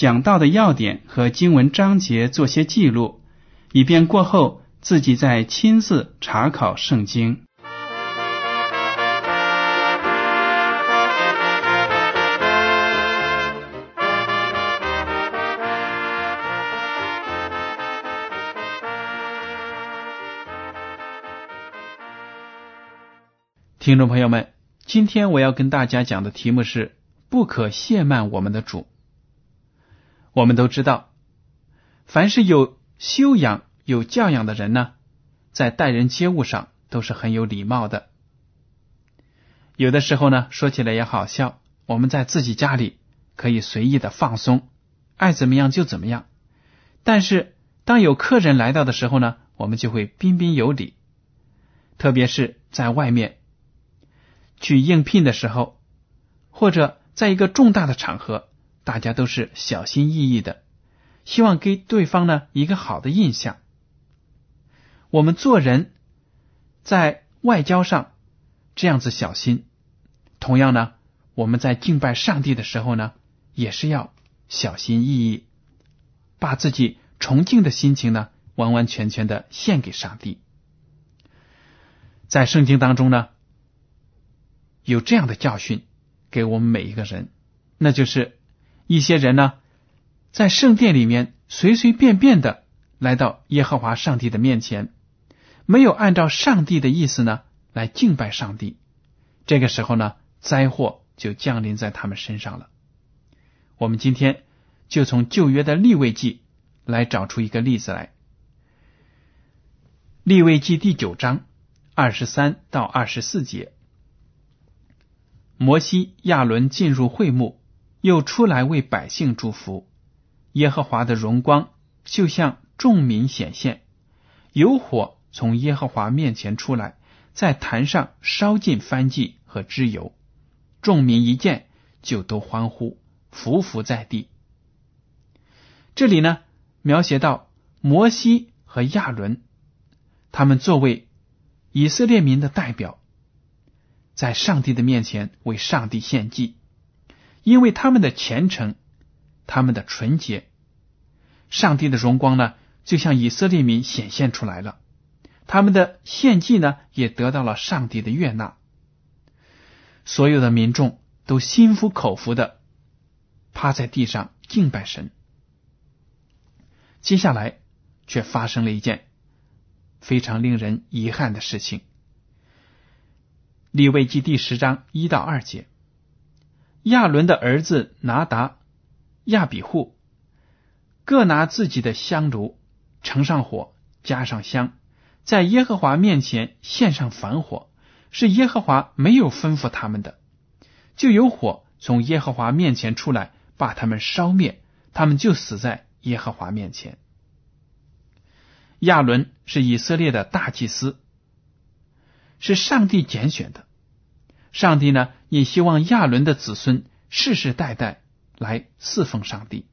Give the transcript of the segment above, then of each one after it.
讲到的要点和经文章节做些记录，以便过后自己再亲自查考圣经。听众朋友们，今天我要跟大家讲的题目是“不可亵慢我们的主”。我们都知道，凡是有修养、有教养的人呢，在待人接物上都是很有礼貌的。有的时候呢，说起来也好笑，我们在自己家里可以随意的放松，爱怎么样就怎么样。但是当有客人来到的时候呢，我们就会彬彬有礼，特别是在外面。去应聘的时候，或者在一个重大的场合，大家都是小心翼翼的，希望给对方呢一个好的印象。我们做人在外交上这样子小心，同样呢，我们在敬拜上帝的时候呢，也是要小心翼翼，把自己崇敬的心情呢完完全全的献给上帝。在圣经当中呢。有这样的教训给我们每一个人，那就是一些人呢，在圣殿里面随随便便的来到耶和华上帝的面前，没有按照上帝的意思呢来敬拜上帝，这个时候呢，灾祸就降临在他们身上了。我们今天就从旧约的立位记来找出一个例子来，立位记第九章二十三到二十四节。摩西、亚伦进入会幕，又出来为百姓祝福。耶和华的荣光就向众民显现，有火从耶和华面前出来，在坛上烧尽燔祭和脂油。众民一见，就都欢呼，伏伏在地。这里呢，描写到摩西和亚伦，他们作为以色列民的代表。在上帝的面前为上帝献祭，因为他们的虔诚，他们的纯洁，上帝的荣光呢，就像以色列民显现出来了。他们的献祭呢，也得到了上帝的悦纳。所有的民众都心服口服的趴在地上敬拜神。接下来却发生了一件非常令人遗憾的事情。立位记第十章一到二节，亚伦的儿子拿达、亚比户各拿自己的香炉，盛上火，加上香，在耶和华面前献上凡火，是耶和华没有吩咐他们的，就有火从耶和华面前出来，把他们烧灭，他们就死在耶和华面前。亚伦是以色列的大祭司。是上帝拣选的，上帝呢也希望亚伦的子孙世世代代来侍奉上帝。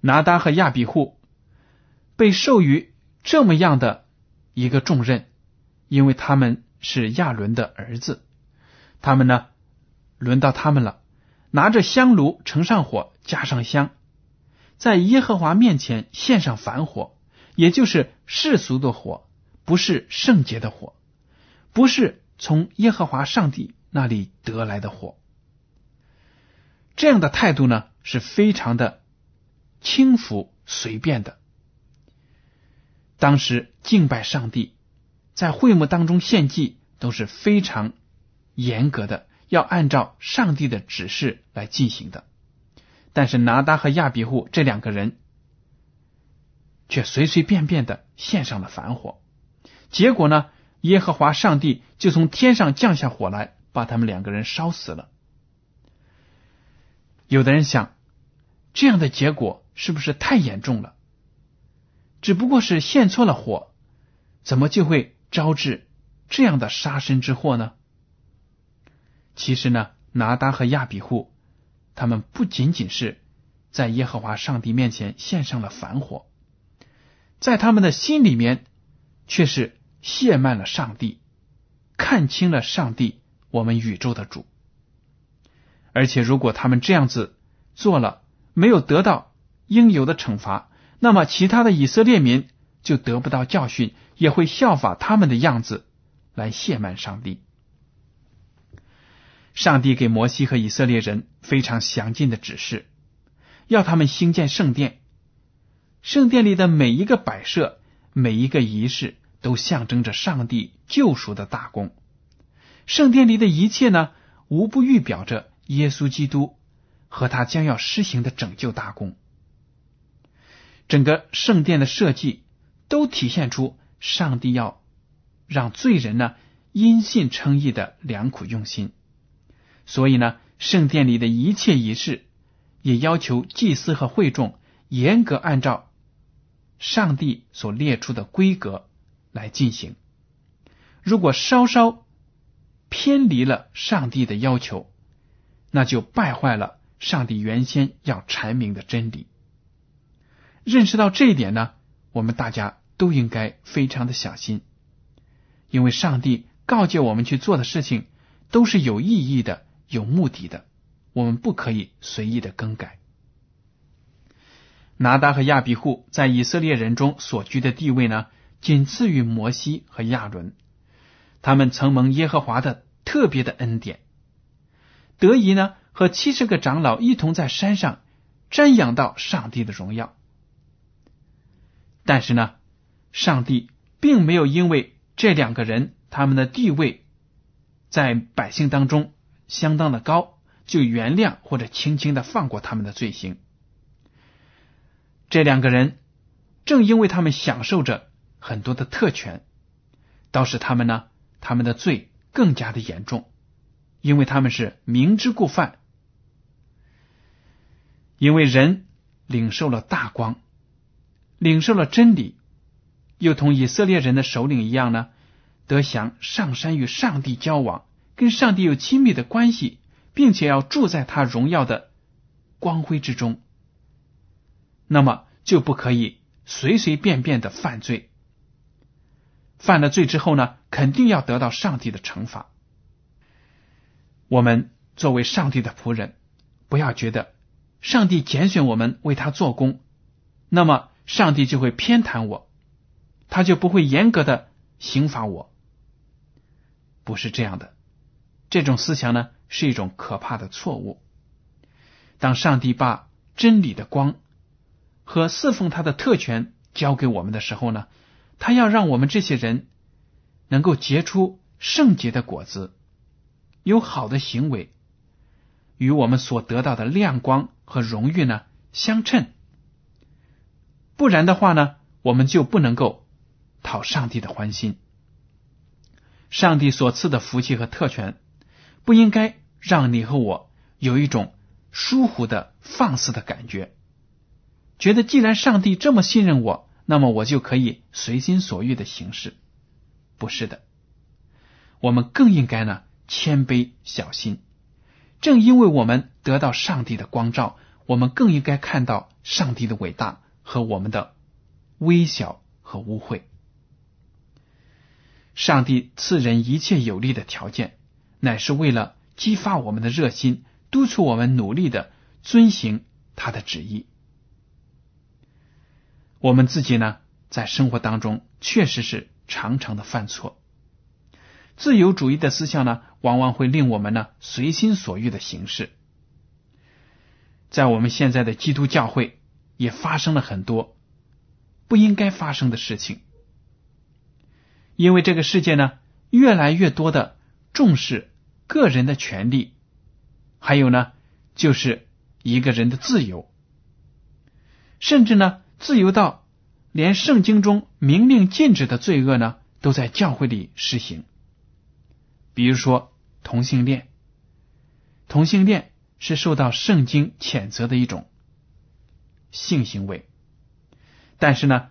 拿达和亚比户被授予这么样的一个重任，因为他们是亚伦的儿子，他们呢轮到他们了，拿着香炉盛上火，加上香，在耶和华面前献上凡火，也就是世俗的火，不是圣洁的火。不是从耶和华上帝那里得来的火，这样的态度呢是非常的轻浮随便的。当时敬拜上帝，在会幕当中献祭都是非常严格的，要按照上帝的指示来进行的。但是拿达和亚比户这两个人却随随便便的献上了凡火，结果呢，耶和华上帝就从天上降下火来，把他们两个人烧死了。有的人想，这样的结果是不是太严重了？只不过是献错了火，怎么就会招致这样的杀身之祸呢？其实呢，拿达和亚比户，他们不仅仅是在耶和华上帝面前献上了反火，在他们的心里面却是亵慢了上帝，看清了上帝，我们宇宙的主。而且，如果他们这样子做了，没有得到应有的惩罚，那么其他的以色列民就得不到教训，也会效法他们的样子来亵慢上帝。上帝给摩西和以色列人非常详尽的指示，要他们兴建圣殿。圣殿里的每一个摆设、每一个仪式，都象征着上帝救赎的大功。圣殿里的一切呢，无不预表着。耶稣基督和他将要施行的拯救大功，整个圣殿的设计都体现出上帝要让罪人呢因信称义的良苦用心。所以呢，圣殿里的一切仪式也要求祭司和会众严格按照上帝所列出的规格来进行。如果稍稍偏离了上帝的要求，那就败坏了上帝原先要阐明的真理。认识到这一点呢，我们大家都应该非常的小心，因为上帝告诫我们去做的事情都是有意义的、有目的的，我们不可以随意的更改。拿达和亚比户在以色列人中所居的地位呢，仅次于摩西和亚伦，他们曾蒙耶和华的特别的恩典。得以呢和七十个长老一同在山上瞻仰到上帝的荣耀，但是呢，上帝并没有因为这两个人他们的地位在百姓当中相当的高，就原谅或者轻轻的放过他们的罪行。这两个人正因为他们享受着很多的特权，倒使他们呢他们的罪更加的严重。因为他们是明知故犯，因为人领受了大光，领受了真理，又同以色列人的首领一样呢，得享上山与上帝交往，跟上帝有亲密的关系，并且要住在他荣耀的光辉之中，那么就不可以随随便便的犯罪。犯了罪之后呢，肯定要得到上帝的惩罚。我们作为上帝的仆人，不要觉得上帝拣选我们为他做工，那么上帝就会偏袒我，他就不会严格的刑罚我。不是这样的，这种思想呢是一种可怕的错误。当上帝把真理的光和侍奉他的特权交给我们的时候呢，他要让我们这些人能够结出圣洁的果子。有好的行为，与我们所得到的亮光和荣誉呢相称，不然的话呢，我们就不能够讨上帝的欢心。上帝所赐的福气和特权，不应该让你和我有一种疏忽的放肆的感觉，觉得既然上帝这么信任我，那么我就可以随心所欲的行事。不是的，我们更应该呢。谦卑小心，正因为我们得到上帝的光照，我们更应该看到上帝的伟大和我们的微小和污秽。上帝赐人一切有利的条件，乃是为了激发我们的热心，督促我们努力的遵行他的旨意。我们自己呢，在生活当中确实是常常的犯错。自由主义的思想呢，往往会令我们呢随心所欲的行事。在我们现在的基督教会，也发生了很多不应该发生的事情，因为这个世界呢，越来越多的重视个人的权利，还有呢，就是一个人的自由，甚至呢，自由到连圣经中明令禁止的罪恶呢，都在教会里实行。比如说同性恋，同性恋是受到圣经谴责的一种。性行为，但是呢，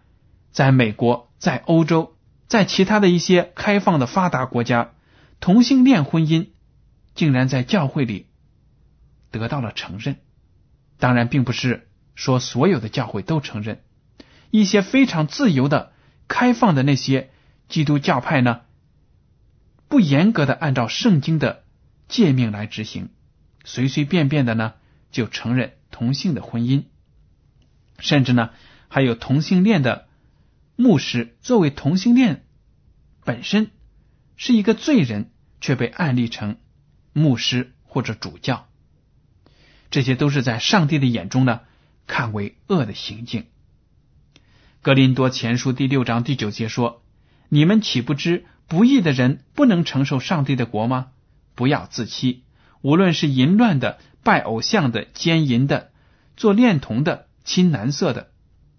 在美国、在欧洲、在其他的一些开放的发达国家，同性恋婚姻竟然在教会里得到了承认。当然，并不是说所有的教会都承认，一些非常自由的、开放的那些基督教派呢，不严格的按照圣经的诫命来执行，随随便便的呢就承认同性的婚姻。甚至呢，还有同性恋的牧师，作为同性恋本身是一个罪人，却被案例成牧师或者主教，这些都是在上帝的眼中呢看为恶的行径。格林多前书第六章第九节说：“你们岂不知不义的人不能承受上帝的国吗？不要自欺，无论是淫乱的、拜偶像的、奸淫的、做恋童的。”亲男色的、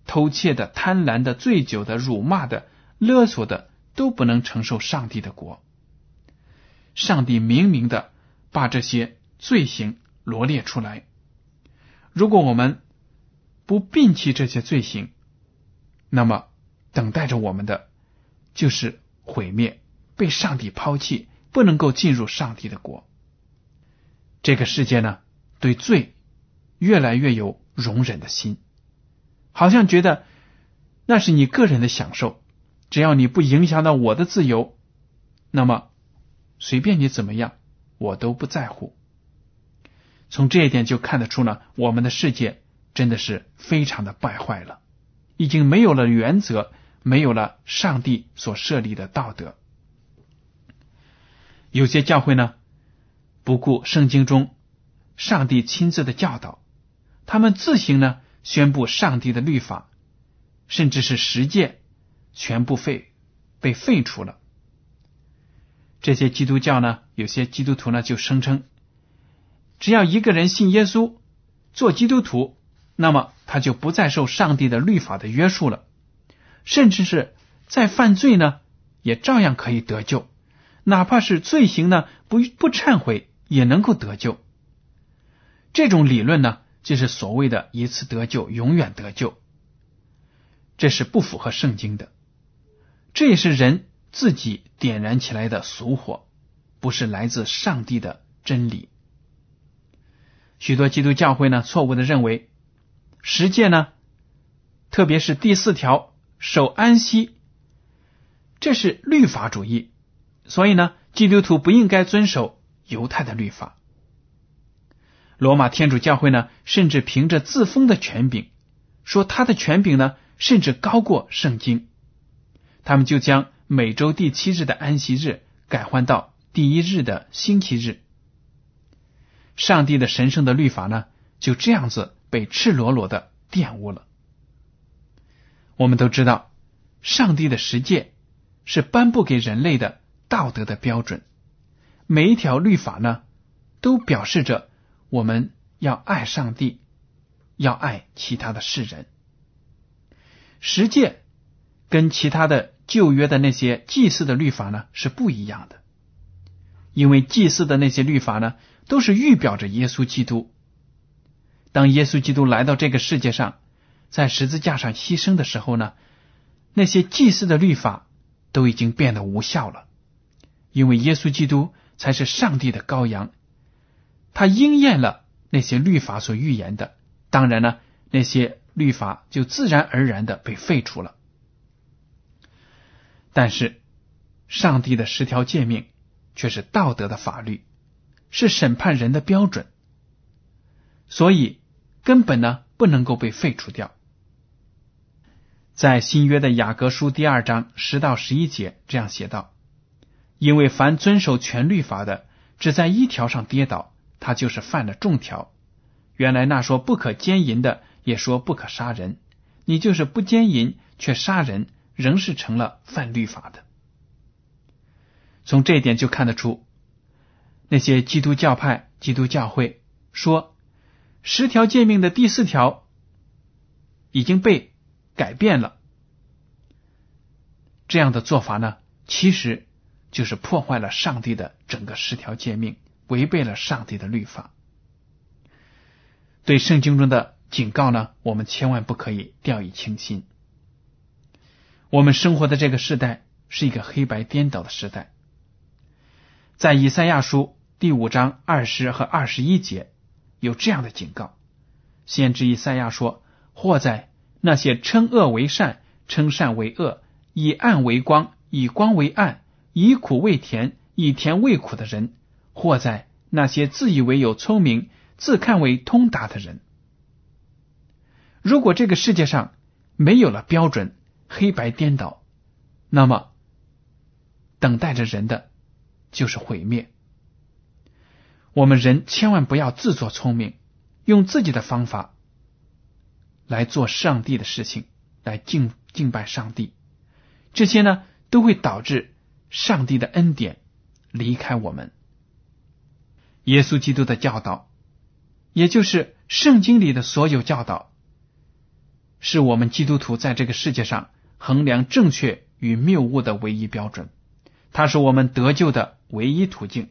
偷窃的、贪婪的、醉酒的、辱骂的、勒索的，都不能承受上帝的国。上帝明明的把这些罪行罗列出来。如果我们不摒弃这些罪行，那么等待着我们的就是毁灭，被上帝抛弃，不能够进入上帝的国。这个世界呢，对罪越来越有。容忍的心，好像觉得那是你个人的享受，只要你不影响到我的自由，那么随便你怎么样，我都不在乎。从这一点就看得出呢，我们的世界真的是非常的败坏了，已经没有了原则，没有了上帝所设立的道德。有些教会呢，不顾圣经中上帝亲自的教导。他们自行呢宣布上帝的律法，甚至是十诫全部废被废除了。这些基督教呢，有些基督徒呢就声称，只要一个人信耶稣做基督徒，那么他就不再受上帝的律法的约束了，甚至是再犯罪呢，也照样可以得救，哪怕是罪行呢不不忏悔也能够得救。这种理论呢。就是所谓的一次得救，永远得救，这是不符合圣经的。这也是人自己点燃起来的俗火，不是来自上帝的真理。许多基督教会呢，错误的认为十诫呢，特别是第四条守安息，这是律法主义，所以呢，基督徒不应该遵守犹太的律法。罗马天主教会呢，甚至凭着自封的权柄，说他的权柄呢，甚至高过圣经。他们就将每周第七日的安息日改换到第一日的星期日。上帝的神圣的律法呢，就这样子被赤裸裸的玷污了。我们都知道，上帝的十诫是颁布给人类的道德的标准，每一条律法呢，都表示着。我们要爱上帝，要爱其他的世人。十诫跟其他的旧约的那些祭祀的律法呢是不一样的，因为祭祀的那些律法呢都是预表着耶稣基督。当耶稣基督来到这个世界上，在十字架上牺牲的时候呢，那些祭祀的律法都已经变得无效了，因为耶稣基督才是上帝的羔羊。他应验了那些律法所预言的，当然呢，那些律法就自然而然的被废除了。但是，上帝的十条诫命却是道德的法律，是审判人的标准，所以根本呢不能够被废除掉。在新约的雅各书第二章十到十一节这样写道：“因为凡遵守全律法的，只在一条上跌倒。”他就是犯了重条。原来那说不可奸淫的，也说不可杀人，你就是不奸淫却杀人，仍是成了犯律法的。从这一点就看得出，那些基督教派、基督教会说十条诫命的第四条已经被改变了，这样的做法呢，其实就是破坏了上帝的整个十条诫命，违背了上帝的律法。对圣经中的警告呢，我们千万不可以掉以轻心。我们生活的这个时代是一个黑白颠倒的时代。在以赛亚书第五章二十和二十一节有这样的警告：先知以赛亚说：“或在那些称恶为善、称善为恶、以暗为光、以光为暗、以苦为甜、以甜为苦的人；或在那些自以为有聪明、自看为通达的人。如果这个世界上没有了标准，黑白颠倒，那么等待着人的。”就是毁灭。我们人千万不要自作聪明，用自己的方法来做上帝的事情，来敬敬拜上帝。这些呢，都会导致上帝的恩典离开我们。耶稣基督的教导，也就是圣经里的所有教导，是我们基督徒在这个世界上衡量正确与谬误的唯一标准。它是我们得救的。唯一途径，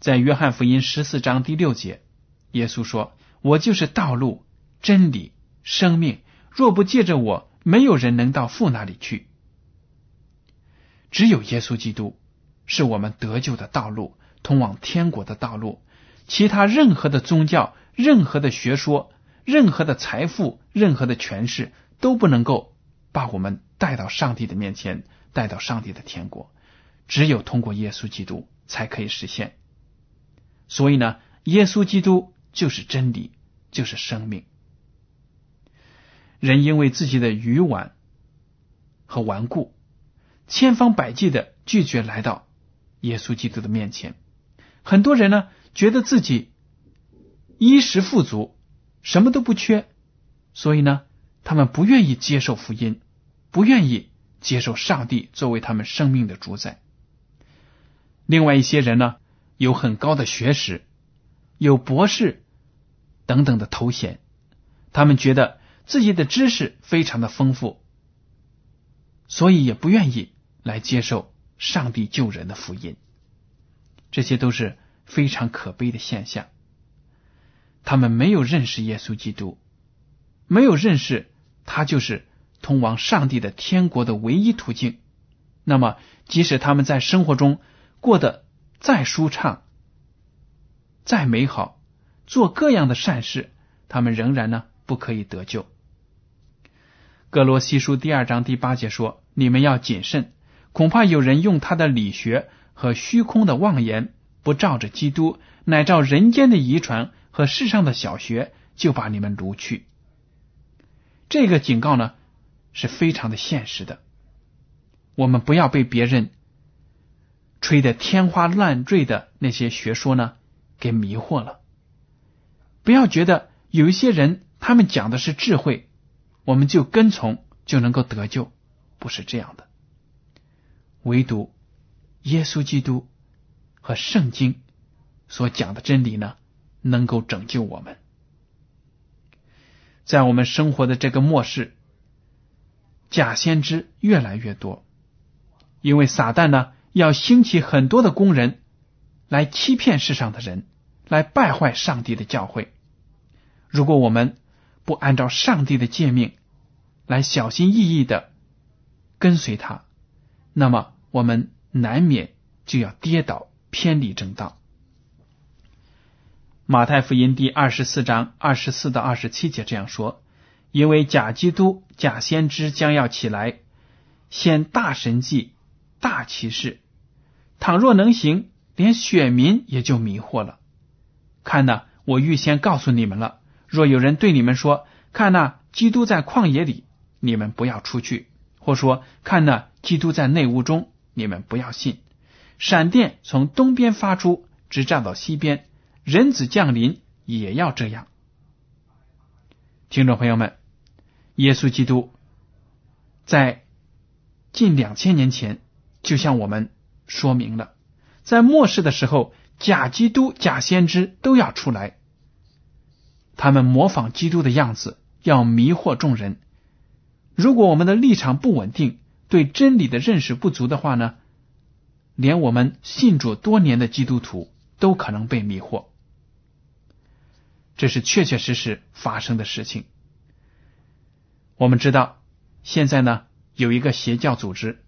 在约翰福音十四章第六节，耶稣说：“我就是道路、真理、生命。若不借着我，没有人能到父那里去。只有耶稣基督是我们得救的道路，通往天国的道路。其他任何的宗教、任何的学说、任何的财富、任何的权势，都不能够把我们带到上帝的面前，带到上帝的天国。”只有通过耶稣基督才可以实现。所以呢，耶稣基督就是真理，就是生命。人因为自己的愚顽和顽固，千方百计的拒绝来到耶稣基督的面前。很多人呢，觉得自己衣食富足，什么都不缺，所以呢，他们不愿意接受福音，不愿意接受上帝作为他们生命的主宰。另外一些人呢，有很高的学识，有博士等等的头衔，他们觉得自己的知识非常的丰富，所以也不愿意来接受上帝救人的福音。这些都是非常可悲的现象。他们没有认识耶稣基督，没有认识他就是通往上帝的天国的唯一途径。那么，即使他们在生活中，过得再舒畅、再美好，做各样的善事，他们仍然呢不可以得救。格罗西书第二章第八节说：“你们要谨慎，恐怕有人用他的理学和虚空的妄言，不照着基督，乃照人间的遗传和世上的小学，就把你们掳去。”这个警告呢是非常的现实的，我们不要被别人。吹得天花乱坠的那些学说呢，给迷惑了。不要觉得有一些人他们讲的是智慧，我们就跟从就能够得救，不是这样的。唯独耶稣基督和圣经所讲的真理呢，能够拯救我们。在我们生活的这个末世，假先知越来越多，因为撒旦呢。要兴起很多的工人来欺骗世上的人，来败坏上帝的教诲。如果我们不按照上帝的诫命来小心翼翼的跟随他，那么我们难免就要跌倒偏离正道。马太福音第二十四章二十四到二十七节这样说：“因为假基督、假先知将要起来，显大神迹。”大骑士，倘若能行，连选民也就迷惑了。看呐，我预先告诉你们了。若有人对你们说：“看呐，基督在旷野里”，你们不要出去；或说：“看呐，基督在内屋中”，你们不要信。闪电从东边发出，直照到西边，人子降临也要这样。听众朋友们，耶稣基督在近两千年前就向我们说明了，在末世的时候，假基督、假先知都要出来，他们模仿基督的样子，要迷惑众人。如果我们的立场不稳定，对真理的认识不足的话呢，连我们信主多年的基督徒都可能被迷惑。这是确确实实发生的事情。我们知道，现在呢有一个邪教组织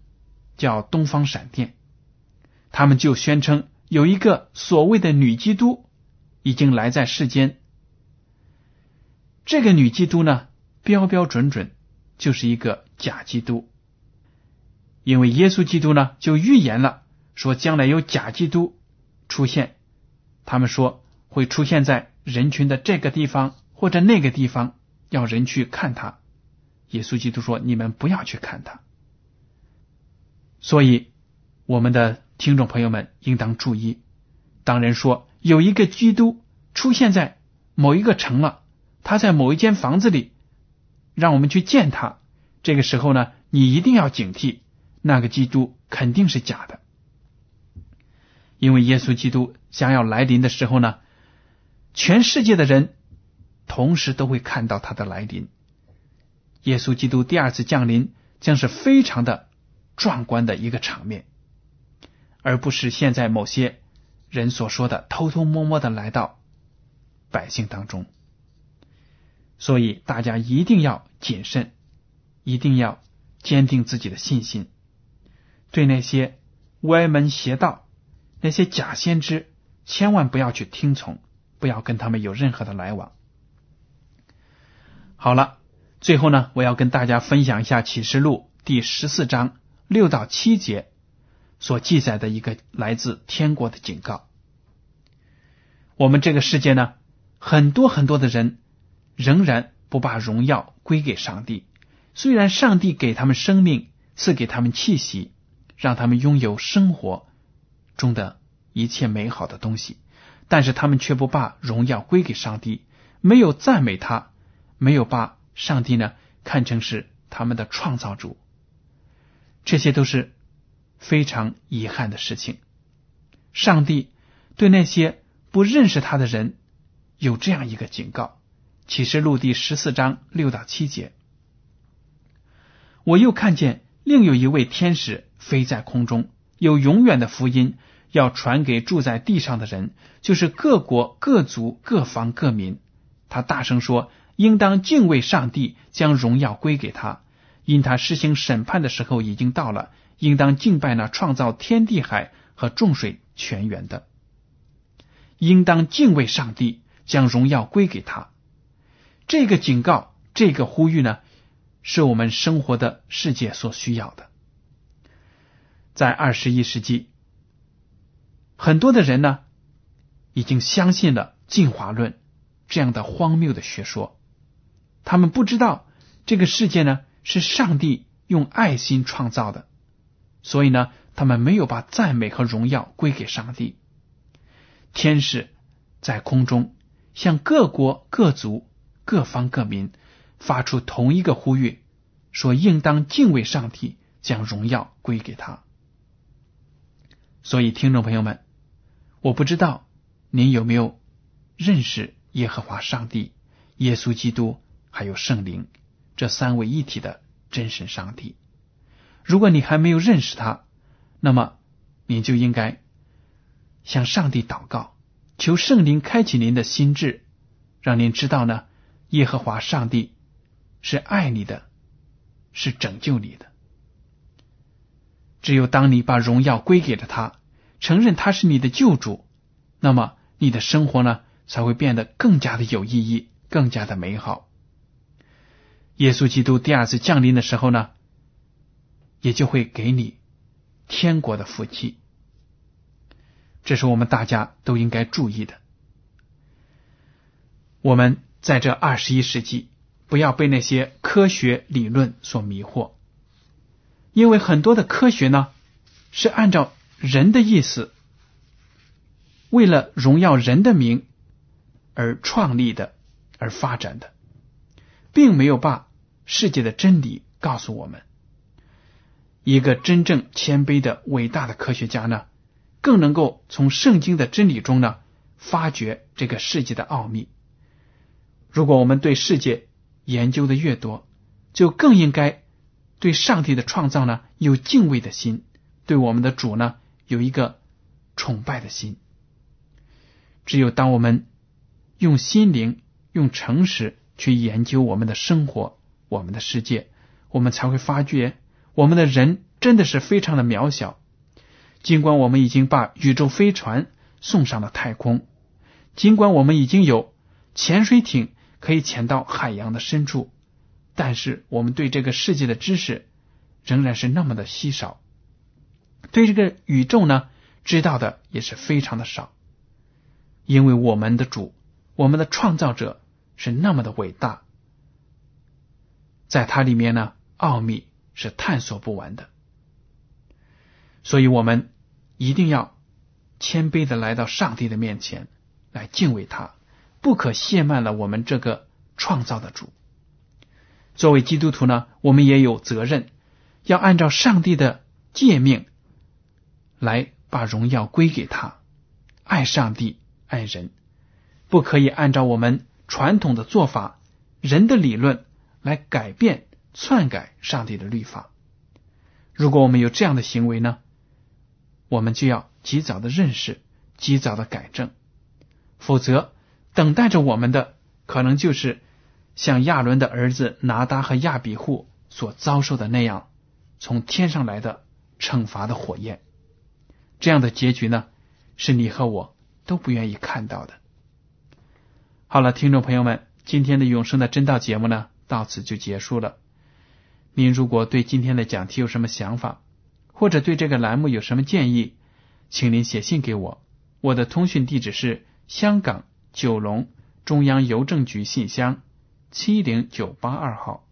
叫东方闪电，他们就宣称有一个所谓的女基督已经来在世间。这个女基督呢，标标准准就是一个假基督，因为耶稣基督呢就预言了，说将来有假基督出现，他们说会出现在。人群的这个地方或者那个地方，要人去看他。耶稣基督说：“你们不要去看他。”所以，我们的听众朋友们应当注意，当人说有一个基督出现在某一个城了，他在某一间房子里，让我们去见他。这个时候呢，你一定要警惕，那个基督肯定是假的，因为耶稣基督将要来临的时候呢。全世界的人同时都会看到他的来临。耶稣基督第二次降临将是非常的壮观的一个场面，而不是现在某些人所说的偷偷摸摸的来到百姓当中。所以大家一定要谨慎，一定要坚定自己的信心，对那些歪门邪道、那些假先知，千万不要去听从。不要跟他们有任何的来往。好了，最后呢，我要跟大家分享一下启示录第十四章六到七节所记载的一个来自天国的警告。我们这个世界呢，很多很多的人仍然不把荣耀归给上帝。虽然上帝给他们生命，赐给他们气息，让他们拥有生活中的一切美好的东西。但是他们却不把荣耀归给上帝，没有赞美他，没有把上帝呢看成是他们的创造主，这些都是非常遗憾的事情。上帝对那些不认识他的人有这样一个警告：启示录第十四章六到七节。我又看见另有一位天使飞在空中，有永远的福音。要传给住在地上的人，就是各国、各族、各方、各民。他大声说：“应当敬畏上帝，将荣耀归给他，因他施行审判的时候已经到了。应当敬拜那创造天地海和众水泉源的。应当敬畏上帝，将荣耀归给他。”这个警告，这个呼吁呢，是我们生活的世界所需要的。在二十一世纪。很多的人呢，已经相信了进化论这样的荒谬的学说。他们不知道这个世界呢是上帝用爱心创造的，所以呢，他们没有把赞美和荣耀归给上帝。天使在空中向各国各族各方各民发出同一个呼吁，说应当敬畏上帝，将荣耀归给他。所以，听众朋友们。我不知道您有没有认识耶和华上帝、耶稣基督还有圣灵这三位一体的真神上帝。如果你还没有认识他，那么你就应该向上帝祷告，求圣灵开启您的心智，让您知道呢，耶和华上帝是爱你的，是拯救你的。只有当你把荣耀归给了他。承认他是你的救主，那么你的生活呢才会变得更加的有意义，更加的美好。耶稣基督第二次降临的时候呢，也就会给你天国的福气。这是我们大家都应该注意的。我们在这二十一世纪，不要被那些科学理论所迷惑，因为很多的科学呢是按照。人的意思，为了荣耀人的名而创立的，而发展的，并没有把世界的真理告诉我们。一个真正谦卑的伟大的科学家呢，更能够从圣经的真理中呢，发掘这个世界的奥秘。如果我们对世界研究的越多，就更应该对上帝的创造呢有敬畏的心，对我们的主呢有一个崇拜的心。只有当我们用心灵、用诚实去研究我们的生活、我们的世界，我们才会发觉我们的人真的是非常的渺小。尽管我们已经把宇宙飞船送上了太空，尽管我们已经有潜水艇可以潜到海洋的深处。但是我们对这个世界的知识仍然是那么的稀少，对这个宇宙呢知道的也是非常的少，因为我们的主，我们的创造者是那么的伟大，在它里面呢奥秘是探索不完的，所以我们一定要谦卑的来到上帝的面前来敬畏他，不可亵慢了我们这个创造的主。作为基督徒呢，我们也有责任，要按照上帝的诫命来把荣耀归给他，爱上帝，爱人，不可以按照我们传统的做法、人的理论来改变、篡改上帝的律法。如果我们有这样的行为呢，我们就要及早的认识，及早的改正，否则等待着我们的可能就是。像亚伦的儿子拿达和亚比户所遭受的那样，从天上来的惩罚的火焰，这样的结局呢，是你和我都不愿意看到的。好了，听众朋友们，今天的永生的真道节目呢，到此就结束了。您如果对今天的讲题有什么想法，或者对这个栏目有什么建议，请您写信给我。我的通讯地址是香港九龙中央邮政局信箱。七零九八二号，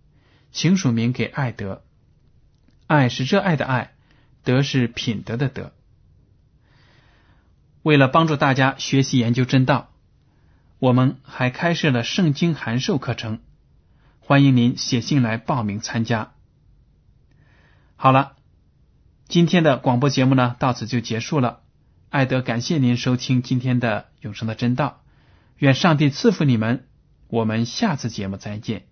请署名给爱德。爱是热爱的爱，德是品德的德。为了帮助大家学习研究真道，我们还开设了圣经函授课程，欢迎您写信来报名参加。好了，今天的广播节目呢，到此就结束了。爱德感谢您收听今天的永生的真道，愿上帝赐福你们。我们下次节目再见。